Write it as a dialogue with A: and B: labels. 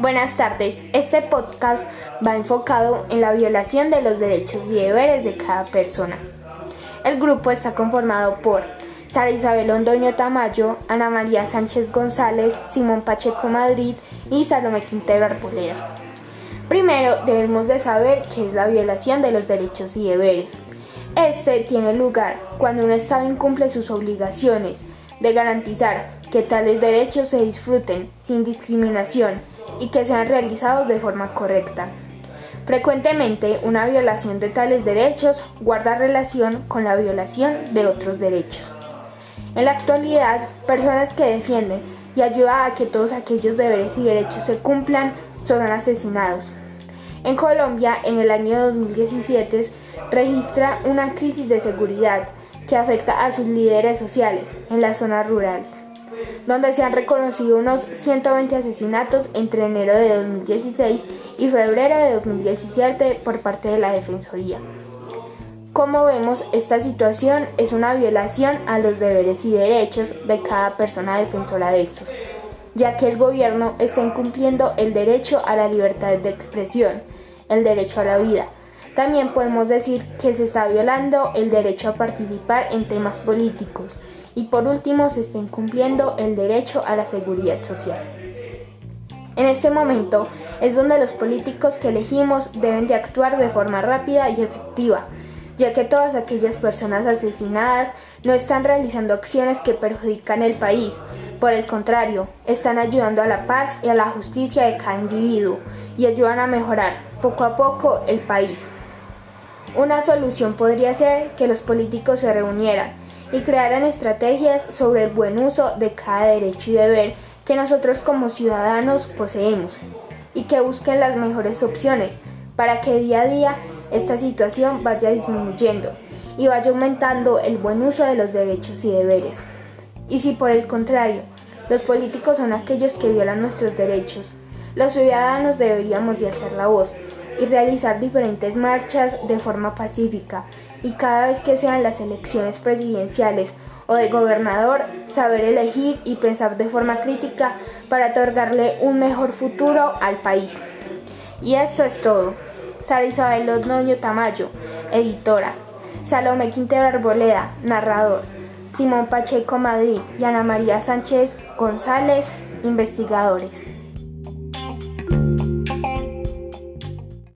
A: Buenas tardes. Este podcast va enfocado en la violación de los derechos y deberes de cada persona. El grupo está conformado por Sara Isabel Ondoño Tamayo, Ana María Sánchez González, Simón Pacheco Madrid y Salomé Quintero Arboleda. Primero debemos de saber qué es la violación de los derechos y deberes. Este tiene lugar cuando un Estado incumple sus obligaciones de garantizar que tales derechos se disfruten sin discriminación y que sean realizados de forma correcta. Frecuentemente, una violación de tales derechos guarda relación con la violación de otros derechos. En la actualidad, personas que defienden y ayudan a que todos aquellos deberes y derechos se cumplan son asesinados. En Colombia, en el año 2017, registra una crisis de seguridad que afecta a sus líderes sociales en las zonas rurales donde se han reconocido unos 120 asesinatos entre enero de 2016 y febrero de 2017 por parte de la Defensoría. Como vemos, esta situación es una violación a los deberes y derechos de cada persona defensora de estos, ya que el gobierno está incumpliendo el derecho a la libertad de expresión, el derecho a la vida. También podemos decir que se está violando el derecho a participar en temas políticos, y por último se está incumpliendo el derecho a la seguridad social. En este momento es donde los políticos que elegimos deben de actuar de forma rápida y efectiva, ya que todas aquellas personas asesinadas no están realizando acciones que perjudican el país, por el contrario, están ayudando a la paz y a la justicia de cada individuo y ayudan a mejorar poco a poco el país. Una solución podría ser que los políticos se reunieran y crearan estrategias sobre el buen uso de cada derecho y deber que nosotros como ciudadanos poseemos y que busquen las mejores opciones para que día a día esta situación vaya disminuyendo y vaya aumentando el buen uso de los derechos y deberes. Y si por el contrario, los políticos son aquellos que violan nuestros derechos, los ciudadanos deberíamos de alzar la voz y realizar diferentes marchas de forma pacífica y cada vez que sean las elecciones presidenciales o de gobernador, saber elegir y pensar de forma crítica para otorgarle un mejor futuro al país. Y esto es todo. Sara Isabel Odnoño Tamayo, editora. Salomé Quintero Arboleda, narrador. Simón Pacheco Madrid y Ana María Sánchez González, investigadores.